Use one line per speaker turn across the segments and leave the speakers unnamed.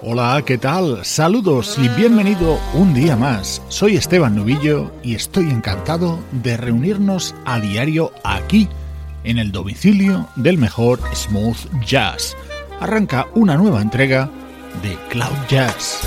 Hola, ¿qué tal? Saludos y bienvenido un día más. Soy Esteban Novillo y estoy encantado de reunirnos a diario aquí, en el domicilio del mejor smooth jazz. Arranca una nueva entrega de Cloud Jazz.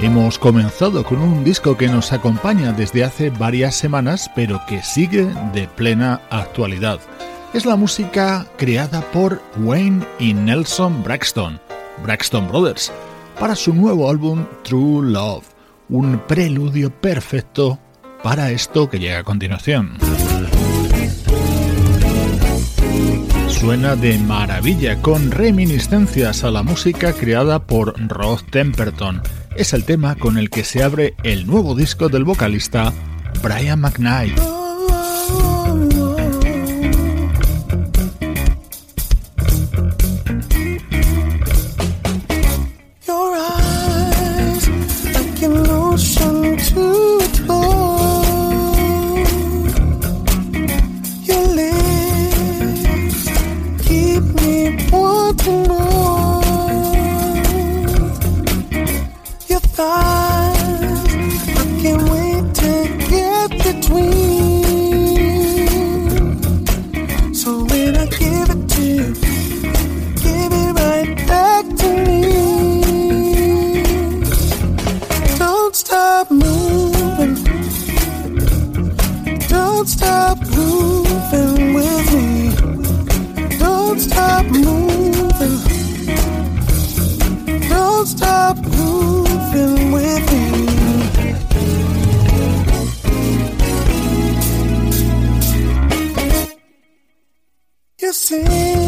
Hemos comenzado con un disco que nos acompaña desde hace varias semanas, pero que sigue de plena actualidad. Es la música creada por Wayne y Nelson Braxton, Braxton Brothers, para su nuevo álbum True Love, un preludio perfecto para esto que llega a continuación. Suena de maravilla con reminiscencias a la música creada por Rod Temperton es el tema con el que se abre el nuevo disco del vocalista Brian McKnight.
Don't stop moving with me. Don't stop moving. Don't stop moving with me. You see.